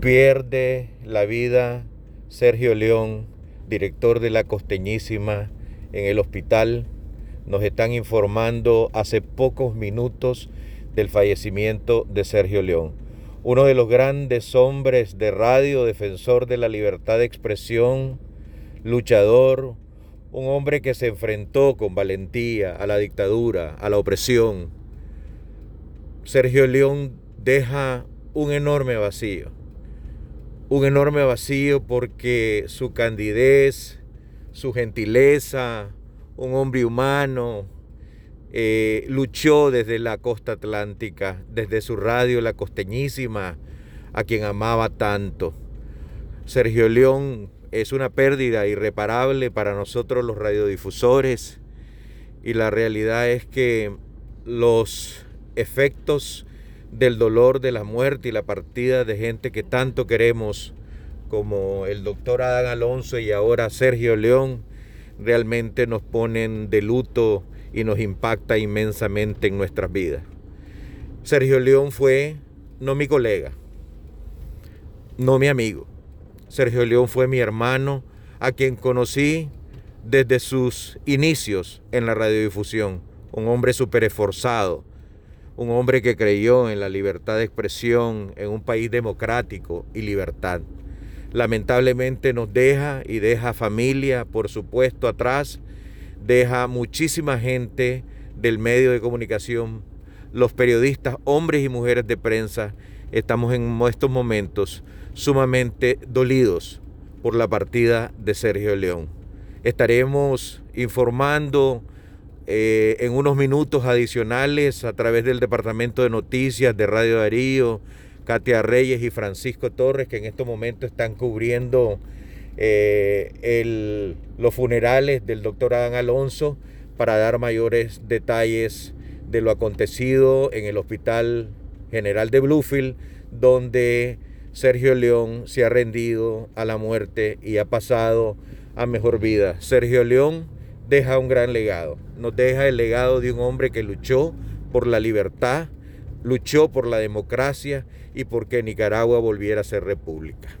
Pierde la vida Sergio León, director de la Costeñísima, en el hospital. Nos están informando hace pocos minutos del fallecimiento de Sergio León, uno de los grandes hombres de radio, defensor de la libertad de expresión, luchador, un hombre que se enfrentó con valentía a la dictadura, a la opresión. Sergio León deja un enorme vacío, un enorme vacío porque su candidez, su gentileza, un hombre humano, eh, luchó desde la costa atlántica, desde su radio La Costeñísima, a quien amaba tanto. Sergio León es una pérdida irreparable para nosotros los radiodifusores y la realidad es que los efectos del dolor de la muerte y la partida de gente que tanto queremos como el doctor Adán Alonso y ahora Sergio León realmente nos ponen de luto y nos impacta inmensamente en nuestras vidas. Sergio León fue no mi colega, no mi amigo, Sergio León fue mi hermano, a quien conocí desde sus inicios en la radiodifusión. Un hombre súper esforzado, un hombre que creyó en la libertad de expresión en un país democrático y libertad. Lamentablemente nos deja y deja familia, por supuesto, atrás, deja muchísima gente del medio de comunicación, los periodistas, hombres y mujeres de prensa, estamos en estos momentos sumamente dolidos por la partida de Sergio León. Estaremos informando eh, en unos minutos adicionales a través del Departamento de Noticias de Radio Darío, Katia Reyes y Francisco Torres, que en estos momentos están cubriendo eh, los funerales del doctor Adán Alonso para dar mayores detalles de lo acontecido en el Hospital General de Bluefield, donde Sergio León se ha rendido a la muerte y ha pasado a mejor vida. Sergio León deja un gran legado, nos deja el legado de un hombre que luchó por la libertad, luchó por la democracia y por que Nicaragua volviera a ser república.